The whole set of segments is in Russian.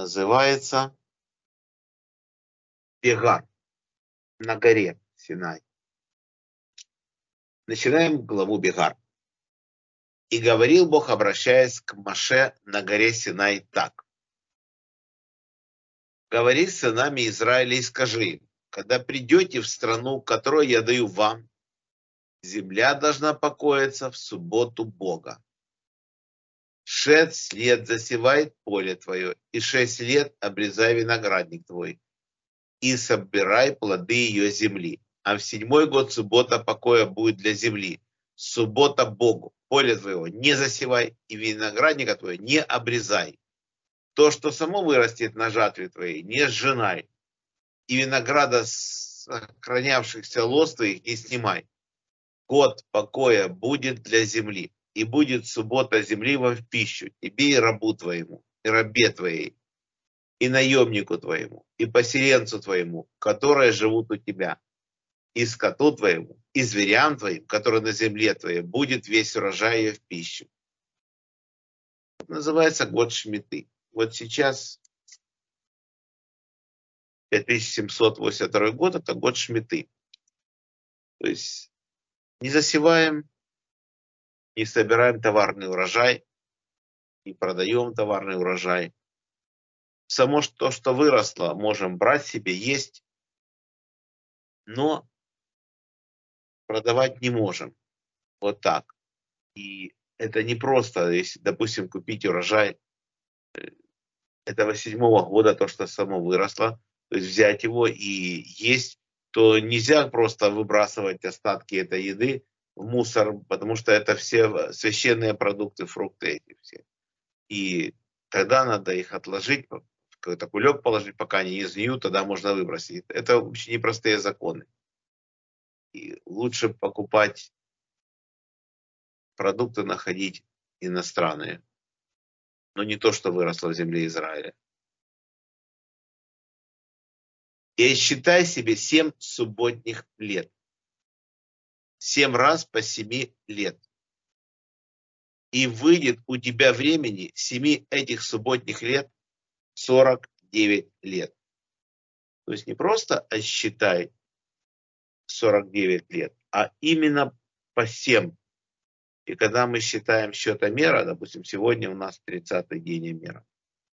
называется Бегар на горе Синай. Начинаем главу Бегар. И говорил Бог, обращаясь к Маше на горе Синай так. Говори с сынами Израиля и скажи им, когда придете в страну, которую я даю вам, земля должна покоиться в субботу Бога. Шесть лет засевает поле твое, и шесть лет обрезай виноградник твой, и собирай плоды ее земли. А в седьмой год суббота покоя будет для земли. Суббота Богу. Поле твоего не засевай, и виноградника твоего не обрезай. То, что само вырастет на жатве твоей, не сжинай. И винограда сохранявшихся лоз твоих не снимай. Год покоя будет для земли, и будет суббота земли вам в пищу, тебе и рабу твоему, и рабе твоей, и наемнику твоему, и поселенцу твоему, которые живут у тебя, и скоту твоему, и зверям твоим, которые на земле твоей, будет весь урожай ее в пищу. Это называется год Шмиты. Вот сейчас 5782 год, это год Шмиты. То есть не засеваем, не собираем товарный урожай, не продаем товарный урожай. Само то, что выросло, можем брать себе, есть, но продавать не можем. Вот так. И это не просто, если, допустим, купить урожай э, этого седьмого года, то, что само выросло, то есть взять его и есть, то нельзя просто выбрасывать остатки этой еды в мусор, потому что это все священные продукты, фрукты эти все. И тогда надо их отложить, какой-то кулек положить, пока они не сгниют, тогда можно выбросить. Это очень непростые законы. И лучше покупать продукты, находить иностранные, но не то, что выросло в земле Израиля. И считай себе семь субботних лет. Семь раз по семи лет. И выйдет у тебя времени семи этих субботних лет 49 лет. То есть не просто а считай 49 лет, а именно по 7. И когда мы считаем счетомера, допустим, сегодня у нас 30-й день мера,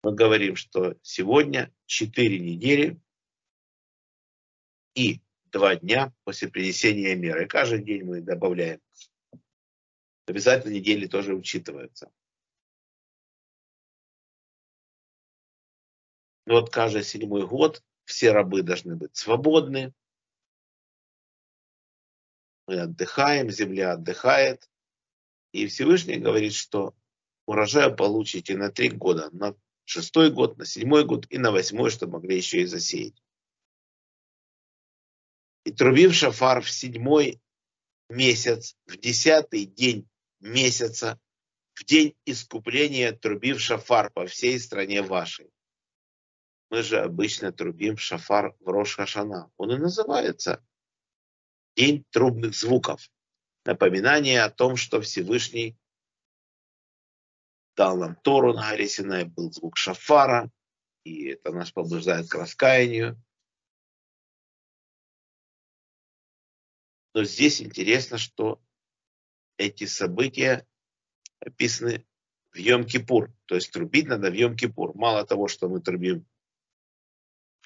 мы говорим, что сегодня 4 недели и 2 дня после принесения меры. Каждый день мы добавляем. Обязательно недели тоже учитываются. Но вот каждый седьмой год все рабы должны быть свободны, мы отдыхаем, земля отдыхает. И Всевышний говорит, что урожай получите на три года, на шестой год, на седьмой год и на восьмой, чтобы могли еще и засеять. И трубив шафар в седьмой месяц, в десятый день месяца, в день искупления трубив шафар по всей стране вашей. Мы же обычно трубим шафар в Рош Хашана. Он и называется день трубных звуков. Напоминание о том, что Всевышний дал нам Тору на горе Синай, был звук шафара, и это нас побуждает к раскаянию. Но здесь интересно, что эти события описаны в Йом-Кипур. То есть трубить надо в Йом-Кипур. Мало того, что мы трубим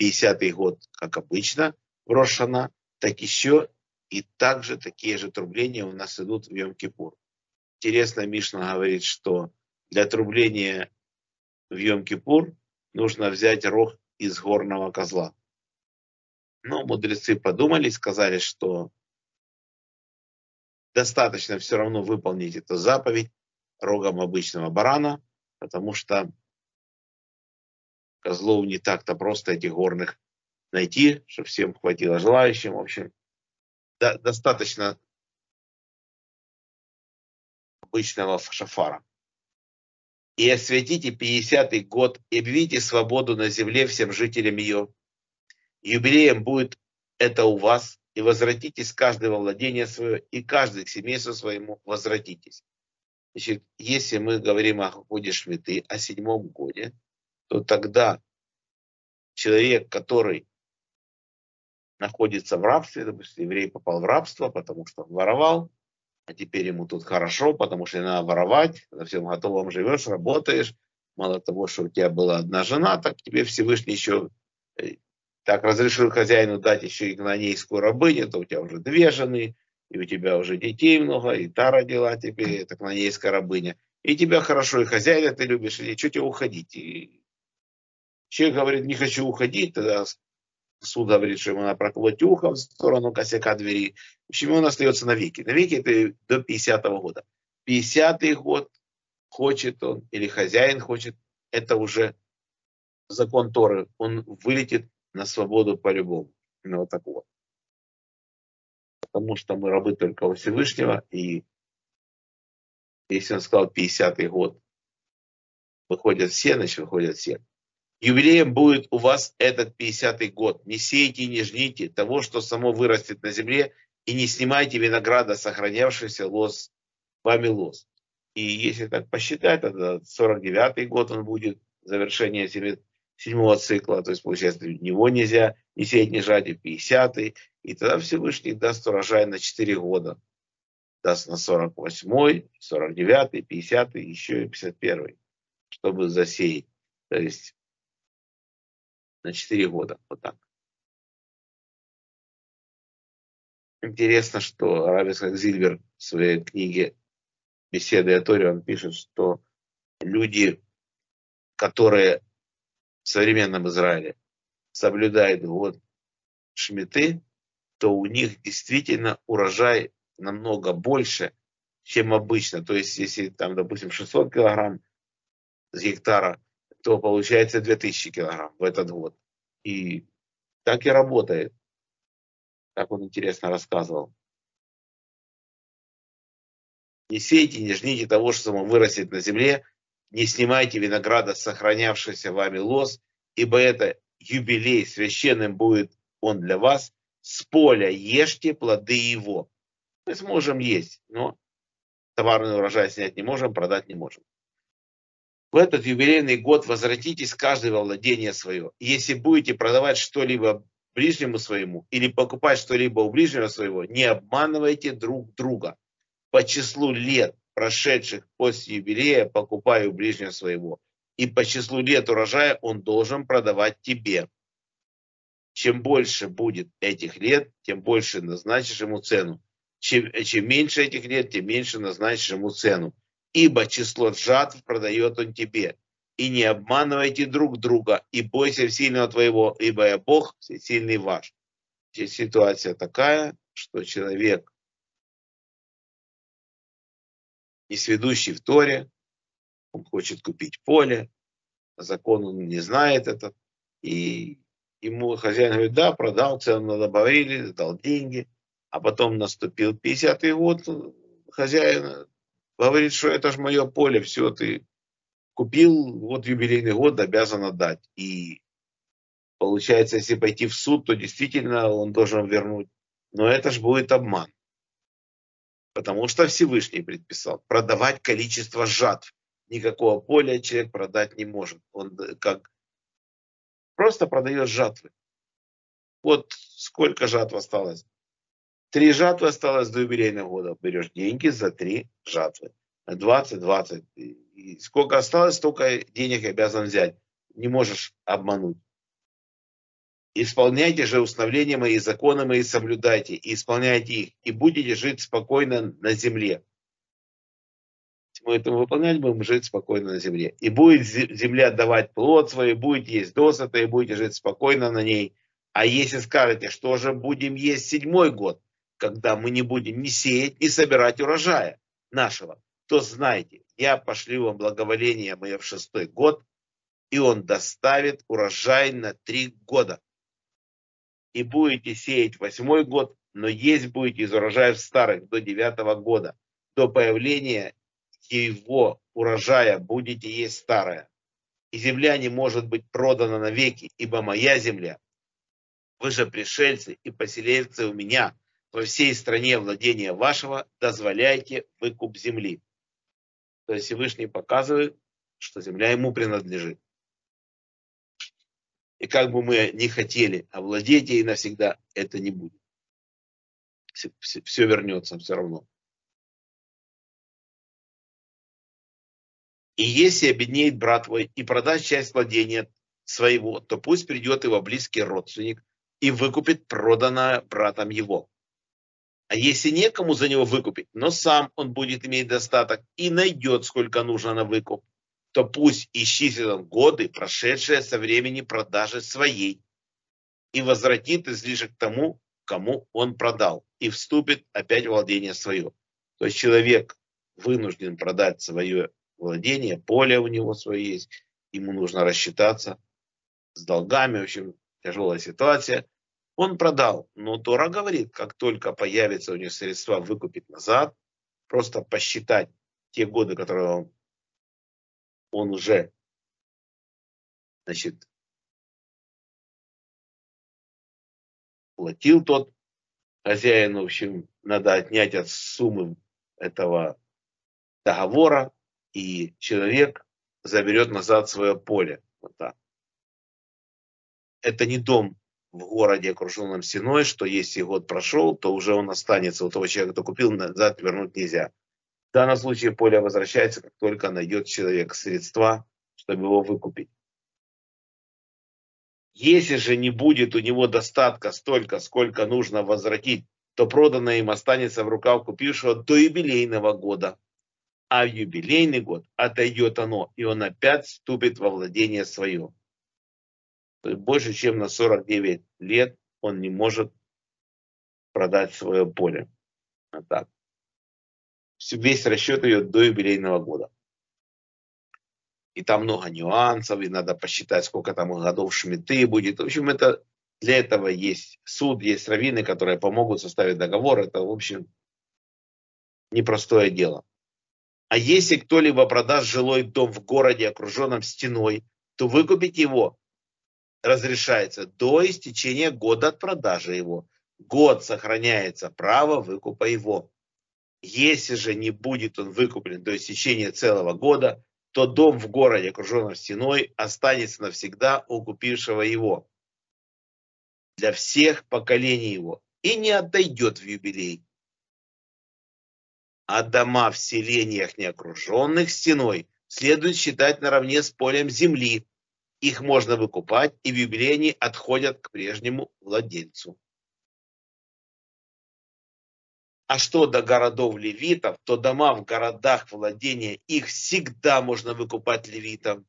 50-й год, как обычно, в Рошана, так еще и также такие же трубления у нас идут в Йом-Кипур. Интересно, Мишна говорит, что для трубления в Йом-Кипур нужно взять рог из горного козла. Но мудрецы подумали, сказали, что достаточно все равно выполнить эту заповедь рогом обычного барана, потому что козлов не так-то просто этих горных найти, чтобы всем хватило желающим. В общем, да, достаточно обычного шафара. И осветите 50-й год, и объявите свободу на земле всем жителям ее. Юбилеем будет это у вас, и возвратитесь каждое во владение свое, и каждый к семейству своему возвратитесь. Значит, если мы говорим о годе Шмиты, о седьмом годе, то тогда человек, который находится в рабстве, допустим, еврей попал в рабство, потому что он воровал, а теперь ему тут хорошо, потому что не надо воровать, на всем готовом живешь, работаешь, мало того, что у тебя была одна жена, так тебе Всевышний еще э, так разрешил хозяину дать еще и гнанейскую рабыню, то у тебя уже две жены, и у тебя уже детей много, и та родила тебе, это гнанейская рабыня. И тебя хорошо, и хозяина ты любишь, и что тебе уходить? И человек говорит, не хочу уходить, тогда суд говорит, что ему надо проколоть ухо в сторону косяка двери. В общем, он остается навеки. Навеки это до 50-го года. 50-й год хочет он, или хозяин хочет, это уже закон Торы. Он вылетит на свободу по-любому. Ну, вот так вот. Потому что мы рабы только у Всевышнего, и если он сказал 50-й год, выходят все, значит выходят все. Юбилеем будет у вас этот 50-й год. Не сейте и не жните того, что само вырастет на земле, и не снимайте винограда, сохранявшийся лос, вами лос. И если так посчитать, тогда 49-й год он будет, завершение седьмого цикла, то есть, получается, него нельзя не сеять, не жать, и 50-й, и тогда Всевышний даст урожай на 4 года. Даст на 48-й, 49-й, 50-й, еще и 51-й, чтобы засеять. То есть на 4 года, вот так. Интересно, что Рабис Зильбер в своей книге беседы о Торе, он пишет, что люди, которые в современном Израиле соблюдают год Шмиты, то у них действительно урожай намного больше, чем обычно. То есть, если там, допустим, 600 килограмм с гектара, то получается 2000 килограмм в этот год. И так и работает. Так он интересно рассказывал. Не сейте, не жните того, что само вырастет на земле, не снимайте винограда, сохранявшийся вами лос, ибо это юбилей, священным будет он для вас. С поля ешьте плоды его. Мы сможем есть, но товарный урожай снять не можем, продать не можем. В этот юбилейный год возвратитесь каждый во владение свое. Если будете продавать что-либо ближнему своему или покупать что-либо у ближнего своего, не обманывайте друг друга по числу лет, прошедших после юбилея, покупаю ближнего своего. И по числу лет урожая он должен продавать тебе. Чем больше будет этих лет, тем больше назначишь ему цену. Чем, чем меньше этих лет, тем меньше назначишь ему цену. Ибо число жатв продает он тебе. И не обманывайте друг друга, и бойся сильного твоего, ибо я Бог, сильный ваш. Здесь ситуация такая, что человек несведущий в Торе, он хочет купить поле, закон он не знает это, и ему хозяин говорит, да, продал, цену добавили, дал деньги, а потом наступил 50-й год, хозяин говорит, что это же мое поле, все, ты купил, вот юбилейный год обязан отдать. И получается, если пойти в суд, то действительно он должен вернуть. Но это же будет обман. Потому что Всевышний предписал продавать количество жатв. Никакого поля человек продать не может. Он э, как просто продает жатвы. Вот сколько жатв осталось? Три жатвы осталось до юбилейного года. Берешь деньги за три жатвы. 20, 20. И сколько осталось, столько денег обязан взять. Не можешь обмануть. Исполняйте же установления мои, законы мои соблюдайте, и исполняйте их, и будете жить спокойно на земле. Мы это выполнять, будем жить спокойно на земле. И будет земля давать плод свой, будет есть досыта, и будете жить спокойно на ней. А если скажете, что же будем есть седьмой год, когда мы не будем ни сеять, ни собирать урожая нашего, то знайте, я пошлю вам благоволение мое в шестой год, и он доставит урожай на три года и будете сеять восьмой год, но есть будете из урожаев старых до девятого года. До появления его урожая будете есть старое. И земля не может быть продана навеки, ибо моя земля. Вы же пришельцы и поселенцы у меня во всей стране владения вашего, дозволяйте выкуп земли. То есть Всевышний показывает, что земля ему принадлежит. И как бы мы не хотели овладеть ей навсегда, это не будет. Все, все, все вернется все равно. И если обеднеет брат твой и продаст часть владения своего, то пусть придет его близкий родственник и выкупит проданное братом его. А если некому за него выкупить, но сам он будет иметь достаток и найдет, сколько нужно на выкуп, то пусть исчислит он годы, прошедшие со времени продажи своей, и возвратит излишек тому, кому он продал, и вступит опять в владение свое. То есть человек вынужден продать свое владение, поле у него свое есть, ему нужно рассчитаться с долгами, в общем, тяжелая ситуация. Он продал, но Тора говорит, как только появится у него средства выкупить назад, просто посчитать те годы, которые он, он уже значит, платил тот хозяин, в общем, надо отнять от суммы этого договора, и человек заберет назад свое поле. Вот так. Это не дом в городе, окруженном стеной, что если год прошел, то уже он останется. У того человека, кто купил, назад вернуть нельзя. В данном случае поле возвращается, как только найдет человек средства, чтобы его выкупить. Если же не будет у него достатка столько, сколько нужно возвратить, то проданное им останется в руках купившего до юбилейного года. А в юбилейный год отойдет оно, и он опять вступит во владение свое. То есть больше, чем на 49 лет он не может продать свое поле. Вот так. Весь расчет идет до юбилейного года и там много нюансов, и надо посчитать, сколько там годов шмиты будет. В общем, это для этого есть суд, есть раввины, которые помогут составить договор. Это, в общем, непростое дело. А если кто-либо продаст жилой дом в городе, окруженном стеной, то выкупить его разрешается до истечения года от продажи его. Год сохраняется право выкупа его. Если же не будет он выкуплен до истечения целого года, то дом в городе, окруженном стеной, останется навсегда у купившего его для всех поколений его и не отойдет в юбилей. А дома в селениях, не окруженных стеной, следует считать наравне с полем земли. Их можно выкупать, и в юбилей отходят к прежнему владельцу. А что до городов левитов, то дома в городах владения их всегда можно выкупать левитам.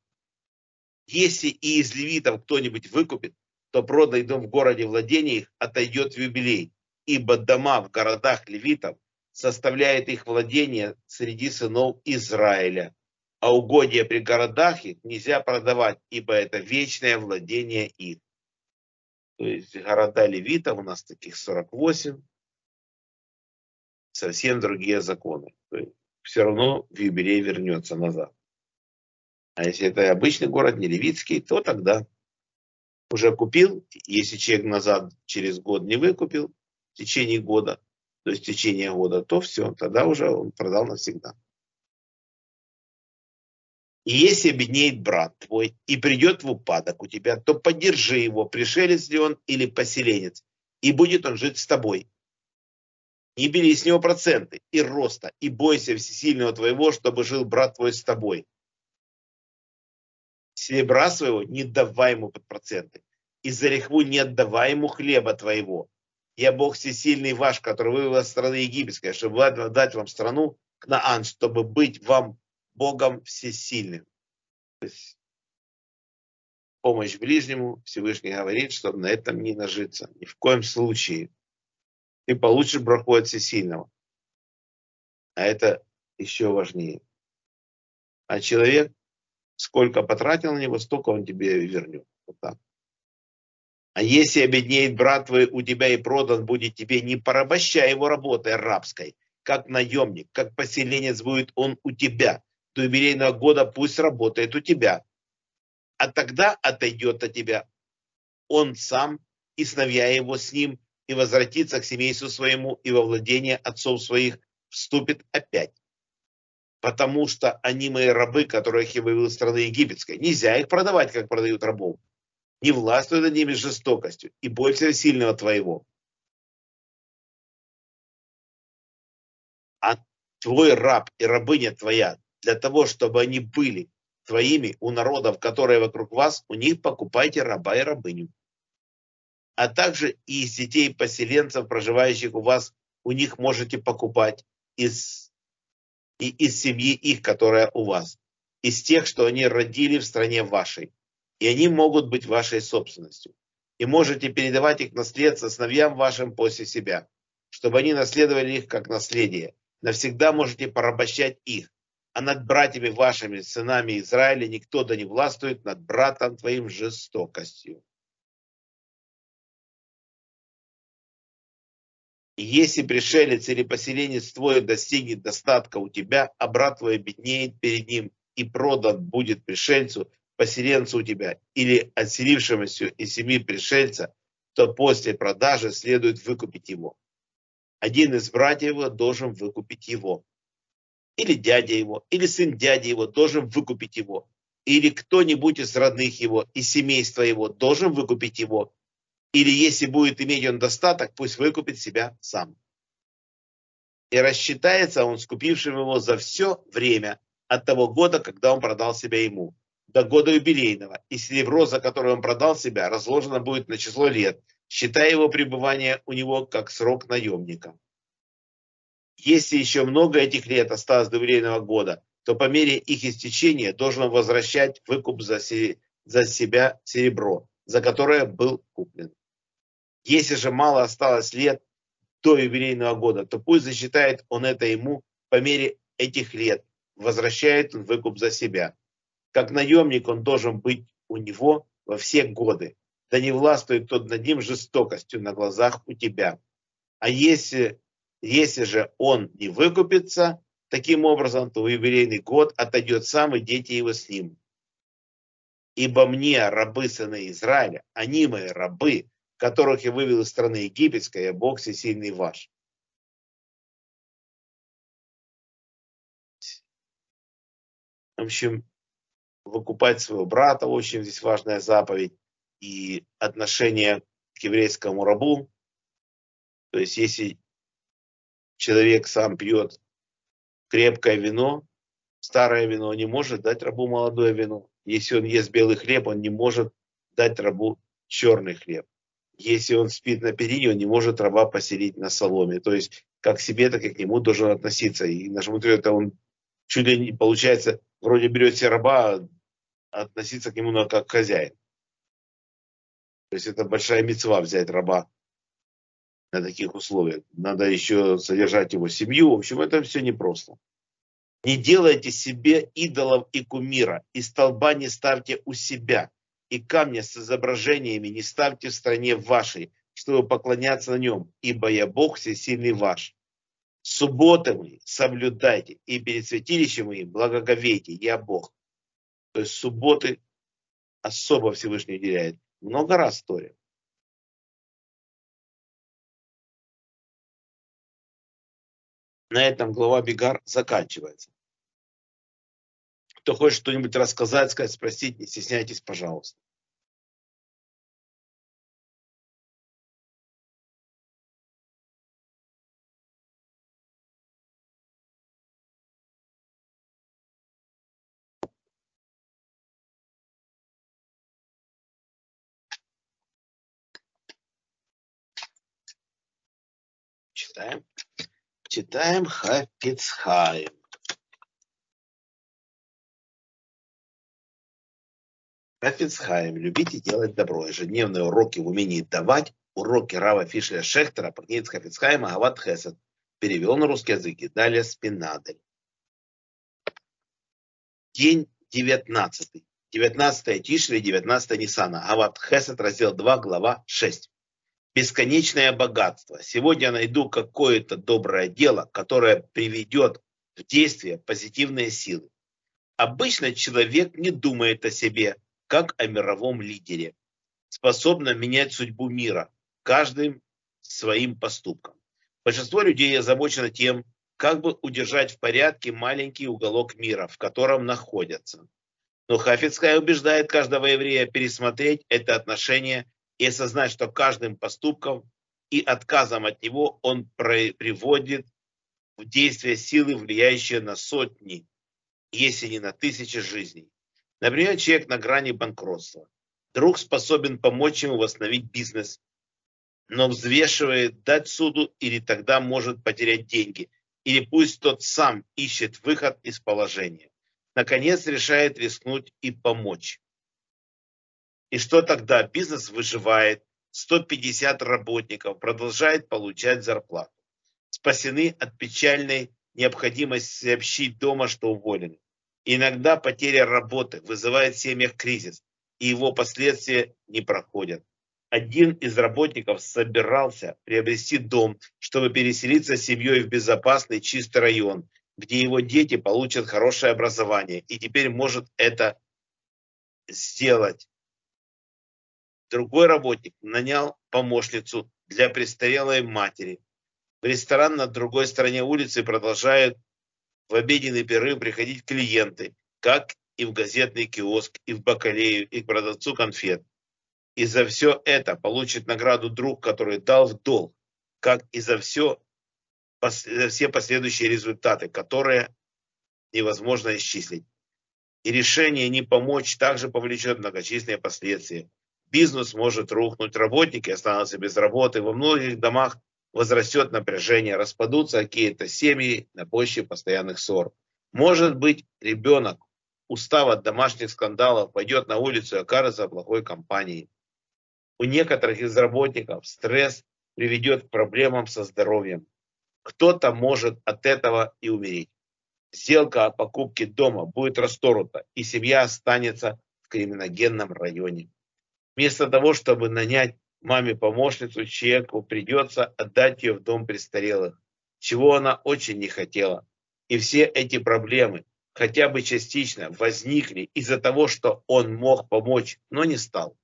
Если и из левитов кто-нибудь выкупит, то проданный дом в городе владения их отойдет в юбилей, ибо дома в городах левитов составляет их владение среди сынов Израиля, а угодья при городах их нельзя продавать, ибо это вечное владение их. То есть города левитов у нас таких 48, совсем другие законы. То есть все равно в юбилей вернется назад. А если это обычный город, не левицкий, то тогда уже купил, если человек назад через год не выкупил, в течение года, то есть в течение года, то все, тогда уже он продал навсегда. И если обеднеет брат твой и придет в упадок у тебя, то поддержи его, пришелец ли он или поселенец, и будет он жить с тобой. Не бери с него проценты и роста, и бойся всесильного твоего, чтобы жил брат твой с тобой. Серебра своего не давай ему под проценты. И за рехву не отдавай ему хлеба твоего. Я Бог всесильный ваш, который вывел из страны египетской, чтобы дать вам страну Кнаан, чтобы быть вам Богом всесильным. То есть помощь ближнему Всевышний говорит, чтобы на этом не нажиться. Ни в коем случае ты получишь браху от всесильного. А это еще важнее. А человек, сколько потратил на него, столько он тебе вернет. Вот так. А если обеднеет брат твой у тебя и продан будет тебе, не порабощай его работой рабской, как наемник, как поселенец будет он у тебя. До юбилейного года пусть работает у тебя. А тогда отойдет от тебя он сам и сновья его с ним, и возвратится к семейству своему и во владение отцов своих вступит опять. Потому что они мои рабы, которых я вывел из страны египетской. Нельзя их продавать, как продают рабов. не властвуй над ними жестокостью, и бойся сильного твоего. А твой раб и рабыня твоя, для того, чтобы они были твоими у народов, которые вокруг вас, у них покупайте раба и рабыню. А также и из детей поселенцев, проживающих у вас, у них можете покупать из, и из семьи их, которая у вас, из тех, что они родили в стране вашей. И они могут быть вашей собственностью. И можете передавать их наследство сыновьям вашим после себя, чтобы они наследовали их как наследие. Навсегда можете порабощать их, а над братьями вашими, сынами Израиля, никто да не властвует над братом твоим жестокостью. И если пришелец или поселенец твой достигнет достатка у тебя, а брат твой обеднеет перед ним и продан будет пришельцу, поселенцу у тебя, или отселившемуся из семьи пришельца, то после продажи следует выкупить его. Один из братьев его должен выкупить его. Или дядя его, или сын дяди его должен выкупить его. Или кто-нибудь из родных его, из семейства его должен выкупить его или если будет иметь он достаток, пусть выкупит себя сам. И рассчитается он с купившим его за все время от того года, когда он продал себя ему, до года юбилейного. И серебро, за которое он продал себя, разложено будет на число лет, считая его пребывание у него как срок наемника. Если еще много этих лет осталось до юбилейного года, то по мере их истечения должен возвращать выкуп за, за себя серебро, за которое был куплен. Если же мало осталось лет до юбилейного года, то пусть засчитает он это ему по мере этих лет. Возвращает он выкуп за себя. Как наемник он должен быть у него во все годы. Да не властвует тот над ним жестокостью на глазах у тебя. А если, если же он не выкупится, таким образом, то в юбилейный год отойдет сам и дети его с ним. Ибо мне, рабы сына Израиля, они мои рабы, которых я вывел из страны египетской, я Бог всесильный ваш. В общем, выкупать своего брата, очень здесь важная заповедь, и отношение к еврейскому рабу. То есть, если человек сам пьет крепкое вино, старое вино, не может дать рабу молодое вино. Если он ест белый хлеб, он не может дать рабу черный хлеб если он спит на перине, он не может раба поселить на соломе. То есть как к себе, так и к нему должен относиться. И наш это он чуть ли не, получается, вроде берет себе раба, а относиться к нему как к хозяин. То есть это большая мецва взять раба на таких условиях. Надо еще содержать его семью. В общем, это все непросто. Не делайте себе идолов и кумира, и столба не ставьте у себя, и камня с изображениями не ставьте в стране вашей, чтобы поклоняться на нем, ибо я Бог всесильный ваш. Субботы мои соблюдайте, и перед святилищем моим благоговейте, я Бог. То есть субботы особо Всевышний уделяет. Много раз в Торе. На этом глава Бегар заканчивается. Кто хочет что-нибудь рассказать, сказать, спросить, не стесняйтесь, пожалуйста. Читаем. Читаем Хафицхайм. Хафицхайм. Любите делать добро. Ежедневные уроки в умении давать. Уроки Рава Фишля Шехтера. Пагниц Хафицхайма Ават Хесед. Перевел на русский язык. И далее Спинадель. День 19. 19 Тишли, 19 Нисана. Ават Хесед, раздел 2, глава 6. Бесконечное богатство. Сегодня найду какое-то доброе дело, которое приведет в действие позитивные силы. Обычно человек не думает о себе, как о мировом лидере, способном менять судьбу мира каждым своим поступком. Большинство людей озабочено тем, как бы удержать в порядке маленький уголок мира, в котором находятся. Но Хафицкая убеждает каждого еврея пересмотреть это отношение и осознать, что каждым поступком и отказом от него он приводит в действие силы, влияющие на сотни, если не на тысячи жизней. Например, человек на грани банкротства. Друг способен помочь ему восстановить бизнес, но взвешивает дать суду или тогда может потерять деньги, или пусть тот сам ищет выход из положения. Наконец решает рискнуть и помочь. И что тогда? Бизнес выживает, 150 работников продолжает получать зарплату. Спасены от печальной необходимости сообщить дома, что уволены. Иногда потеря работы вызывает в семьях кризис, и его последствия не проходят. Один из работников собирался приобрести дом, чтобы переселиться с семьей в безопасный чистый район, где его дети получат хорошее образование, и теперь может это сделать. Другой работник нанял помощницу для престарелой матери. В ресторан на другой стороне улицы продолжают в обеденный перерыв приходить клиенты, как и в газетный киоск, и в бакалею, и к продавцу конфет. И за все это получит награду друг, который дал в долг, как и за все, за все последующие результаты, которые невозможно исчислить. И решение не помочь также повлечет многочисленные последствия. Бизнес может рухнуть, работники останутся без работы, во многих домах возрастет напряжение, распадутся какие-то семьи на почве постоянных ссор. Может быть, ребенок, устав от домашних скандалов, пойдет на улицу и окажется плохой компанией. У некоторых из работников стресс приведет к проблемам со здоровьем. Кто-то может от этого и умереть. Сделка о покупке дома будет расторгнута, и семья останется в криминогенном районе. Вместо того, чтобы нанять маме помощницу, человеку придется отдать ее в дом престарелых, чего она очень не хотела. И все эти проблемы, хотя бы частично, возникли из-за того, что он мог помочь, но не стал.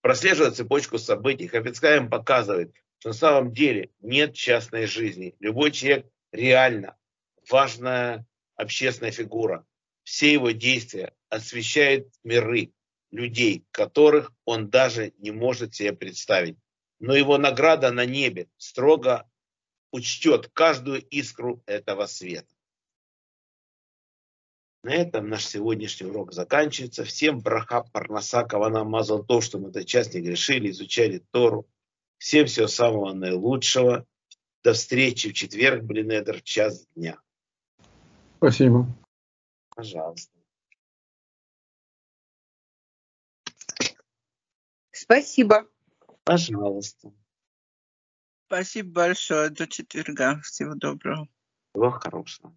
Прослеживая цепочку событий, Хапицкаем показывает, что на самом деле нет частной жизни. Любой человек реально важная общественная фигура. Все его действия освещают миры, людей, которых он даже не может себе представить. Но его награда на небе строго учтет каждую искру этого света. На этом наш сегодняшний урок заканчивается. Всем браха, парнаса, кавана, мазал то, что мы этот час не грешили, изучали Тору. Всем всего самого наилучшего. До встречи в четверг, блин, в час дня. Спасибо. Пожалуйста. Спасибо. Пожалуйста. Спасибо большое. До четверга. Всего доброго. Всего хорошего.